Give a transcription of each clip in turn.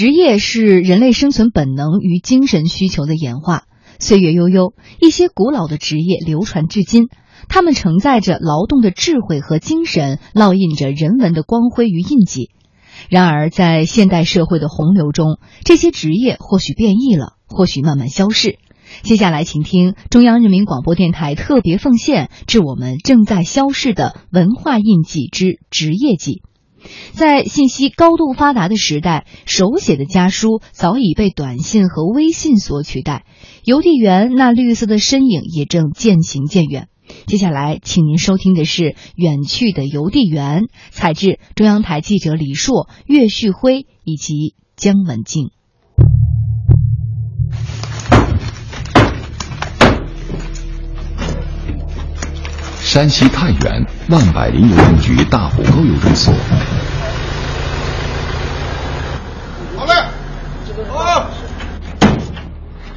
职业是人类生存本能与精神需求的演化。岁月悠悠，一些古老的职业流传至今，他们承载着劳动的智慧和精神，烙印着人文的光辉与印记。然而，在现代社会的洪流中，这些职业或许变异了，或许慢慢消逝。接下来，请听中央人民广播电台特别奉献致我们正在消逝的文化印记之职业记。在信息高度发达的时代，手写的家书早已被短信和微信所取代，邮递员那绿色的身影也正渐行渐远。接下来，请您收听的是《远去的邮递员》，采自中央台记者李硕、岳旭辉以及姜文静。山西太原万柏林邮政局大虎沟邮政所。好嘞，好。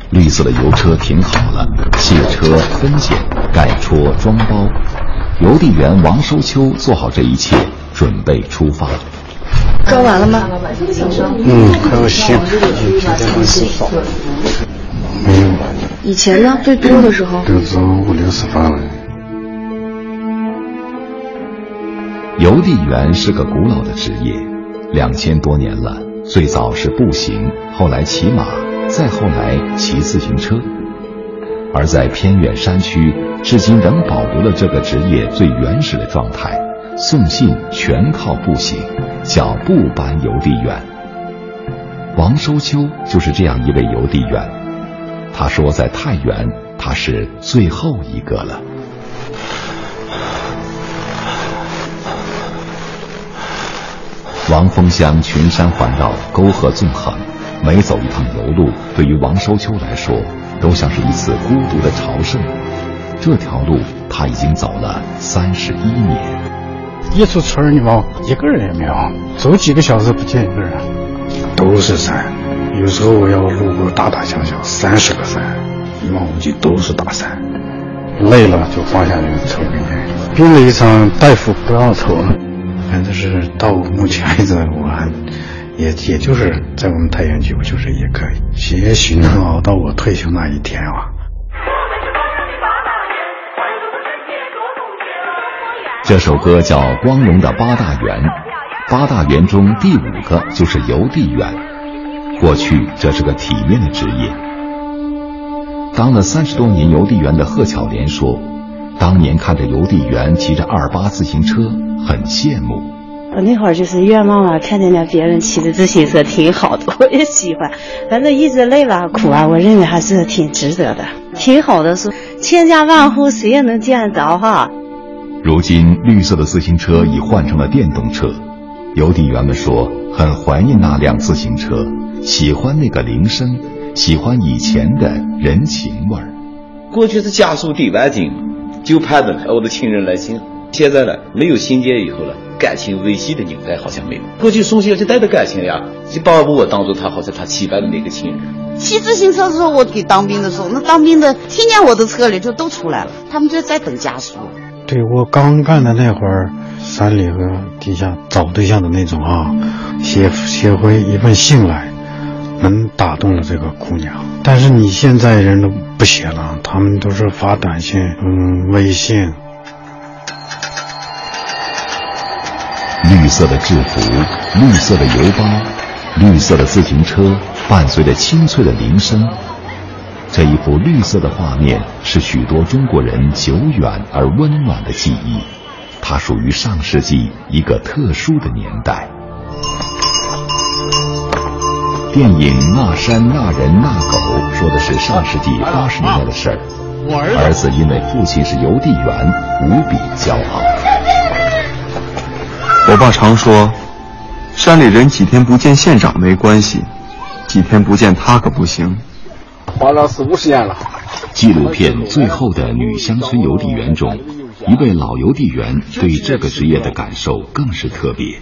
绿色的油车停好了，卸车、分拣、盖戳、装包，邮递员王收秋做好这一切，准备出发。装完了吗？嗯，还有些，今天很少。没有。以前呢，最多的时候。都是五六十发了。邮递员是个古老的职业，两千多年了。最早是步行，后来骑马，再后来骑自行车。而在偏远山区，至今仍保留了这个职业最原始的状态：送信全靠步行，脚步搬邮递员。王收秋就是这样一位邮递员。他说，在太原，他是最后一个了。王峰乡群山环绕，沟壑纵横，每走一趟邮路，对于王收秋来说，都像是一次孤独的朝圣。这条路他已经走了三十一年。一出村儿，你往一个人也没有，走几个小时不见一个人，都是山。有时候我要路过大大小小三十个山，一望无际都是大山。累了就放下去抽根烟。病了一场，大夫不让抽但。是到目前为止，我还也也就是在我们太原局，我就是也可以，也许能熬到我退休那一天啊。这首歌叫《光荣的八大员》，八大员中第五个就是邮递员。过去这是个体面的职业。当了三十多年邮递员的贺巧莲说。当年看着邮递员骑着二八自行车，很羡慕。我那会儿就是愿望啊，看见了别人骑着自行车挺好的，我也喜欢。反正一直累了苦啊，我认为还是挺值得的，挺好的。是千家万户谁也能见得着哈。如今绿色的自行车已换成了电动车，邮递员们说很怀念那辆自行车，喜欢那个铃声，喜欢以前的人情味儿。过去是家书对完经。就盼着我的亲人来信。现在呢，没有信件以后了，感情维系的纽带好像没有。过去送信就带着感情呀，就把我当做他好像他期盼的那个亲人。骑自行车的时候，我给当兵的时候，那当兵的听见我的车里就都出来了，他们就在等家属。对我刚干的那会儿，山里和地下找对象的那种啊，写写回一份信来，能打动了这个姑娘。但是你现在人都。不写了，他们都是发短信、嗯，微信。绿色的制服，绿色的邮包，绿色的自行车，伴随着清脆的铃声。这一幅绿色的画面，是许多中国人久远而温暖的记忆。它属于上世纪一个特殊的年代。电影《那山那人那狗》说的是上世纪八十年代的事儿。儿子因为父亲是邮递员，无比骄傲。我爸常说，山里人几天不见县长没关系，几天不见他可不行。花了四五十年了。纪录片《最后的女乡村邮递员》中。一位老邮递员对这个职业的感受更是特别。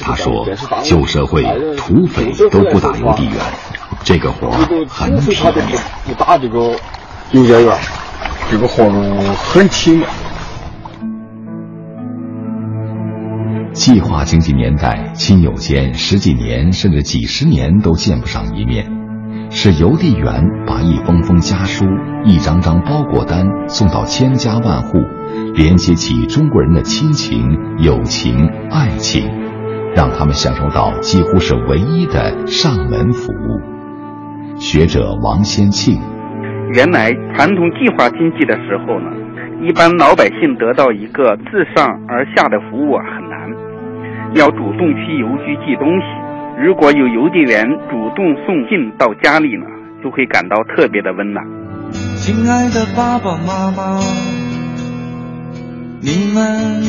他说：“旧社会土匪都不打邮递员，这个活很体面。不打这个邮件员，这个活很体面。”计划经济年代，亲友间十几年甚至几十年都见不上一面，是邮递员把一封封家书、一张张包裹单送到千家万户，连接起中国人的亲情、友情、爱情，让他们享受到几乎是唯一的上门服务。学者王先庆，原来传统计划经济的时候呢，一般老百姓得到一个自上而下的服务很难，要主动去邮局寄东西。如果有邮递员主动送信到家里呢，就会感到特别的温暖。亲爱的爸爸妈妈，你们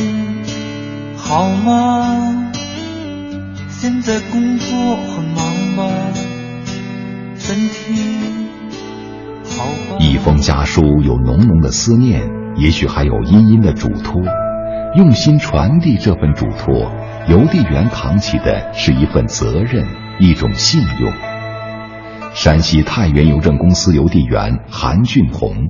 好吗？现在工作很忙吗？身体好吧？一封家书有浓浓的思念，也许还有殷殷的嘱托。用心传递这份嘱托，邮递员扛起的是一份责任，一种信用。山西太原邮政公司邮递员韩俊红，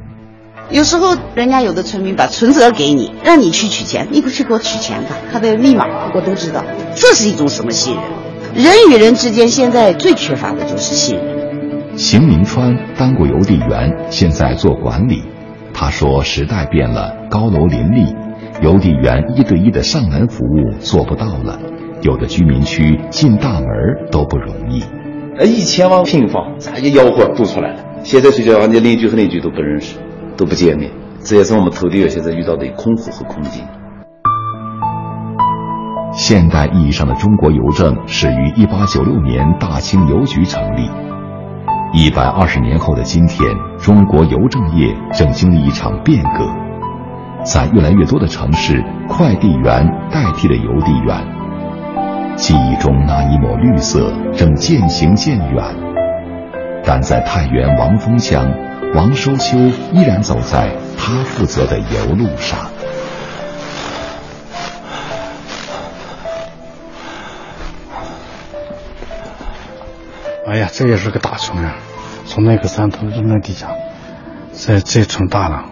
有时候人家有的村民把存折给你，让你去取钱，你不去给我取钱吧？他的密码我都知道，这是一种什么信任？人与人之间现在最缺乏的就是信任。邢明川当过邮递员，现在做管理。他说：“时代变了，高楼林立，邮递员一对一的上门服务做不到了，有的居民区进大门都不容易。呃，一千万平方，咋一吆喝堵出来了？现在睡觉，人家邻居和邻居都不认识，都不见面，这也是我们投递员现在遇到的困惑和困境。现代意义上的中国邮政始于一八九六年大清邮局成立。一百二十年后的今天，中国邮政业正经历一场变革，在越来越多的城市，快递员代替了邮递员。记忆中那一抹绿色正渐行渐远，但在太原王峰乡，王收秋依然走在他负责的邮路上。哎呀，这也是个大村啊！从那个山头到那底下，这这村大了。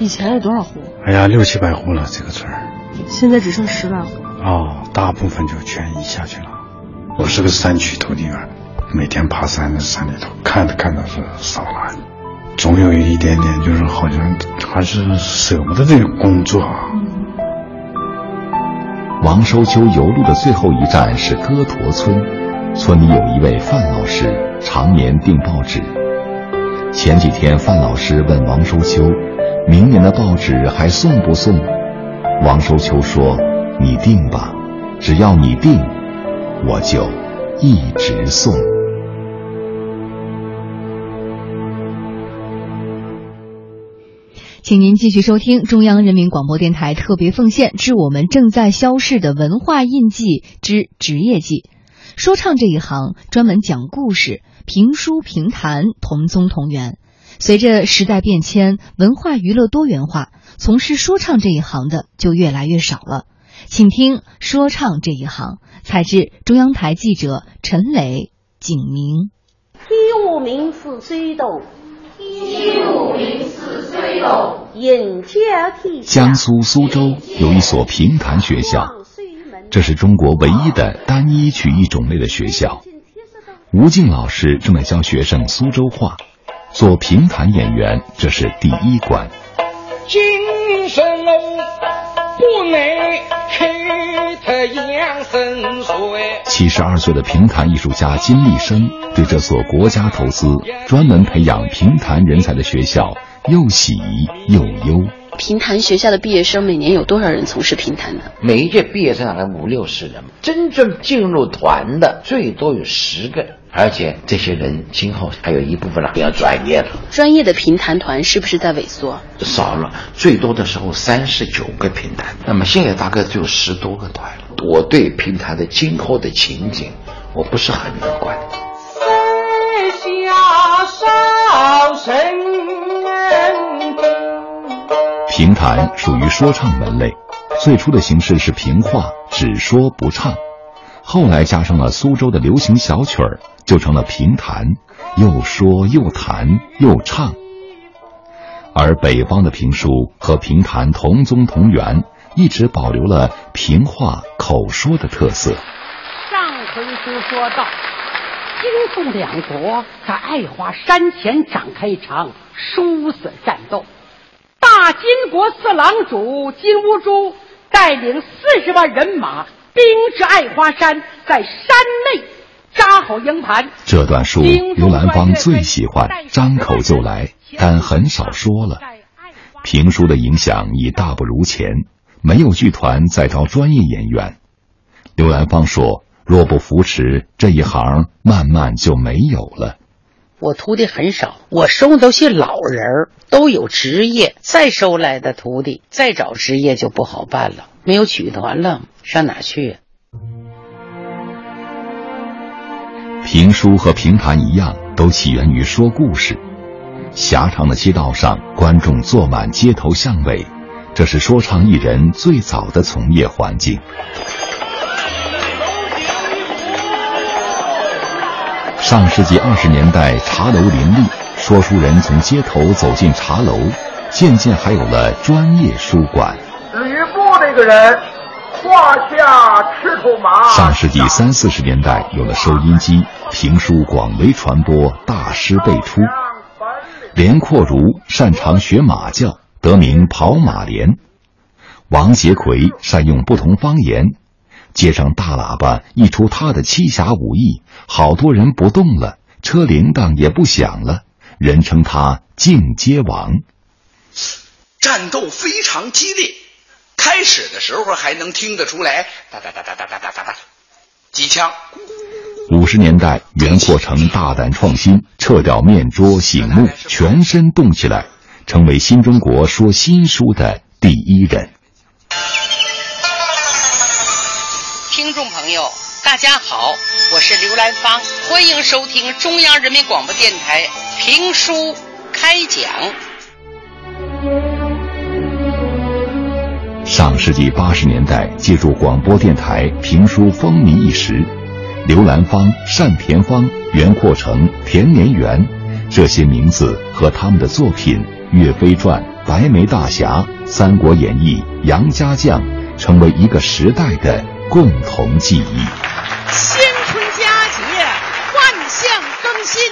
以前有多少户？哎呀，六七百户了，这个村现在只剩十来户。哦，大部分就全移下去了。我是个山区土地员，每天爬山在山里头，看着看着是少了，总有一点点，就是好像还是舍不得这个工作。王收秋游路的最后一站是歌驼村。村里有一位范老师，常年订报纸。前几天，范老师问王收秋：“明年的报纸还送不送？”王收秋说：“你定吧，只要你定，我就一直送。”请您继续收听中央人民广播电台特别奉献致我们正在消逝的文化印记之职业记。说唱这一行专门讲故事，评书评弹同宗同源。随着时代变迁，文化娱乐多元化，从事说唱这一行的就越来越少了。请听说唱这一行，采自中央台记者陈磊、景明。江苏苏州有一所评弹学校。这是中国唯一的单一曲艺种类的学校。吴静老师正在教学生苏州话，做评弹演员这是第一关。今生我，不能开他养生水。七十二岁的评弹艺术家金立生对这所国家投资、专门培养评弹人才的学校又喜又忧。评弹学校的毕业生每年有多少人从事评弹呢？每一届毕业生大概五六十人，真正进入团的最多有十个，而且这些人今后还有一部分人比较专业了。专业的评弹团是不是在萎缩？少了，最多的时候三十九个评弹，那么现在大概只有十多个团了。我对评弹的今后的情景，我不是很乐观。山下少神。评弹属于说唱门类，最初的形式是评话，只说不唱，后来加上了苏州的流行小曲儿，就成了评弹，又说又弹又唱。而北方的评书和评弹同宗同源，一直保留了评话口说的特色。上回书说到，金宋两国在爱华山前展开一场殊死战斗。大金国四郎主金兀术带领四十万人马兵至爱华山，在山内扎好营盘。这段书刘兰芳最喜欢，张口就来，但很少说了。评书的影响已大不如前，没有剧团再招专业演员。刘兰芳说：“若不扶持这一行，慢慢就没有了。”我徒弟很少，我收的都些老人儿，都有职业。再收来的徒弟，再找职业就不好办了。没有曲团了，上哪去？评书和评弹一样，都起源于说故事。狭长的街道上，观众坐满街头巷尾，这是说唱艺人最早的从业环境。上世纪二十年代，茶楼林立，说书人从街头走进茶楼，渐渐还有了专业书馆。至于不那个人，胯下赤兔马。上世纪三四十年代，有了收音机，评书广为传播，大师辈出。连阔如擅长学马叫，得名跑马连。王杰奎善用不同方言。街上大喇叭一出他的七侠五义，好多人不动了，车铃铛也不响了，人称他进阶王。战斗非常激烈，开始的时候还能听得出来哒哒哒哒哒哒哒哒哒机枪。五十年代，袁阔成大胆创新，撤掉面桌醒目，全身动起来，成为新中国说新书的第一人。听众朋友，大家好，我是刘兰芳，欢迎收听中央人民广播电台评书开讲。上世纪八十年代，借助广播电台，评书风靡一时。刘兰芳、单田芳、袁阔成、田连元，这些名字和他们的作品《岳飞传》《白眉大侠》《三国演义》《杨家将》，成为一个时代的共同记忆。谢新春佳节，万象更新。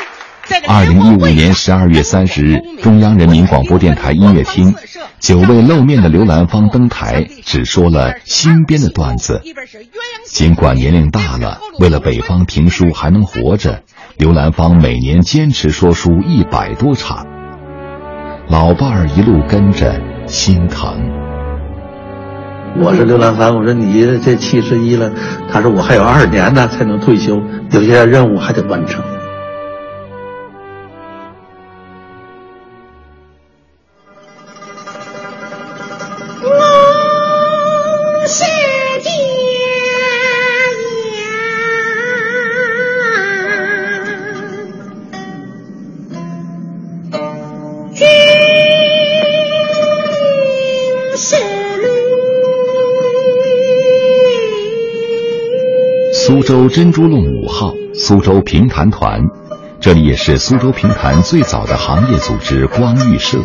二零一五年十二月三十日，中央人民广播电台音乐厅，久未露面的刘兰芳登台，只说了新编的段子。尽管年龄大了，为了北方评书还能活着，刘兰芳每年坚持说书一百多场。老伴儿一路跟着，心疼。我是刘兰芳，我说你这七十一了，他说我还有二年呢才能退休，有些任务还得完成。珍珠弄五号，苏州评弹团，这里也是苏州评弹最早的行业组织光裕社。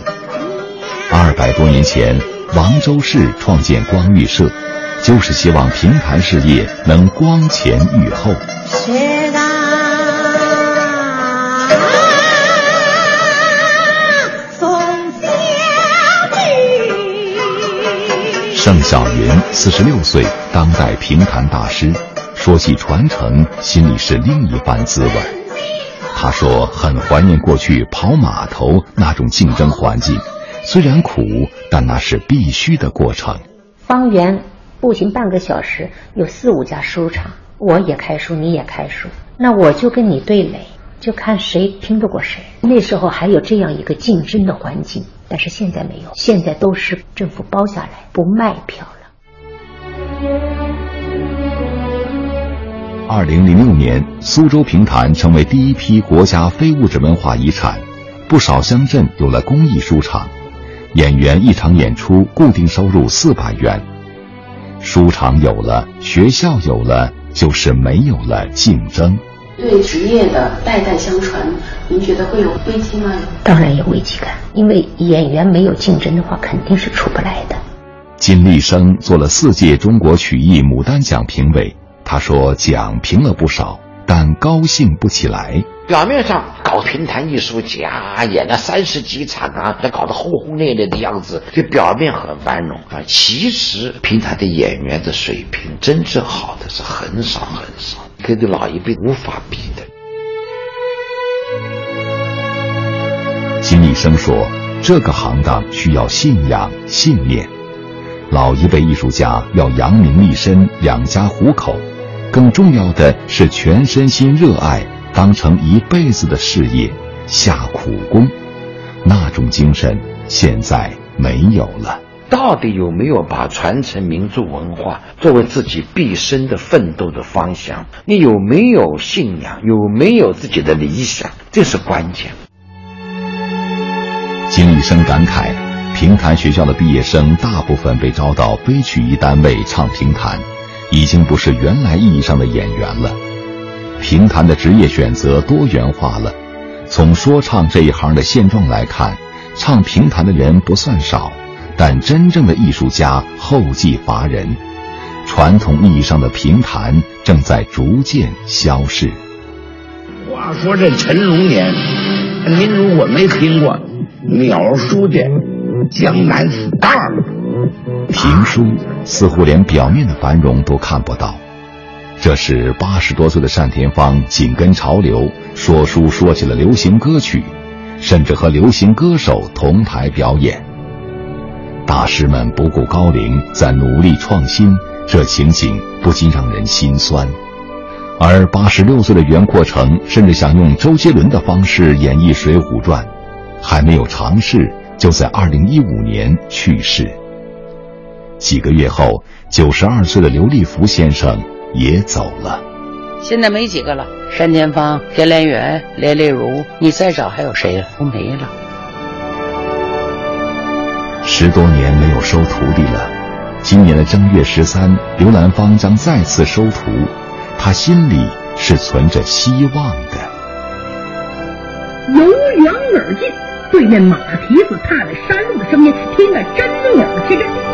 二百多年前，王周氏创建光裕社，就是希望评弹事业能光前裕后。盛小云，四十六岁，当代评弹大师。说起传承，心里是另一番滋味。他说很怀念过去跑码头那种竞争环境，虽然苦，但那是必须的过程。方圆步行半个小时，有四五家书场，我也开书，你也开书，那我就跟你对垒，就看谁拼得过谁。那时候还有这样一个竞争的环境，但是现在没有，现在都是政府包下来，不卖票了。二零零六年，苏州评弹成为第一批国家非物质文化遗产，不少乡镇有了公益书场，演员一场演出固定收入四百元。书场有了，学校有了，就是没有了竞争。对职业的代代相传，您觉得会有危机吗？当然有危机感，因为演员没有竞争的话，肯定是出不来的。金立生做了四届中国曲艺牡丹奖评委，他说奖评了不少，但高兴不起来。表面上搞评弹艺术家，演了三十几场啊，那搞得轰轰烈烈的样子，就表面很繁荣啊。其实评弹的演员的水平，真正好的是很少很少，跟这老一辈无法比的。金立生说：“这个行当需要信仰、信念。老一辈艺术家要扬名立身、养家糊口，更重要的是全身心热爱。”当成一辈子的事业，下苦功，那种精神现在没有了。到底有没有把传承民族文化作为自己毕生的奋斗的方向？你有没有信仰？有没有自己的理想？这是关键。金立生感慨：平潭学校的毕业生大部分被招到非曲艺单位唱评弹，已经不是原来意义上的演员了。评弹的职业选择多元化了，从说唱这一行的现状来看，唱评弹的人不算少，但真正的艺术家后继乏人，传统意义上的评弹正在逐渐消逝。话说这陈龙年，您如果没听过鸟书的《江南 star》，评书似乎连表面的繁荣都看不到。这是八十多岁的单田芳紧跟潮流说书，说起了流行歌曲，甚至和流行歌手同台表演。大师们不顾高龄在努力创新，这情景不禁让人心酸。而八十六岁的袁阔成甚至想用周杰伦的方式演绎《水浒传》，还没有尝试，就在二零一五年去世。几个月后，九十二岁的刘立福先生。也走了，现在没几个了。单田芳、田连元、连丽如，你再找还有谁？都没了。十多年没有收徒弟了，今年的正月十三，刘兰芳将再次收徒，他心里是存着希望的。由远而近，对面马蹄子踏在山路的声音听得真耳机。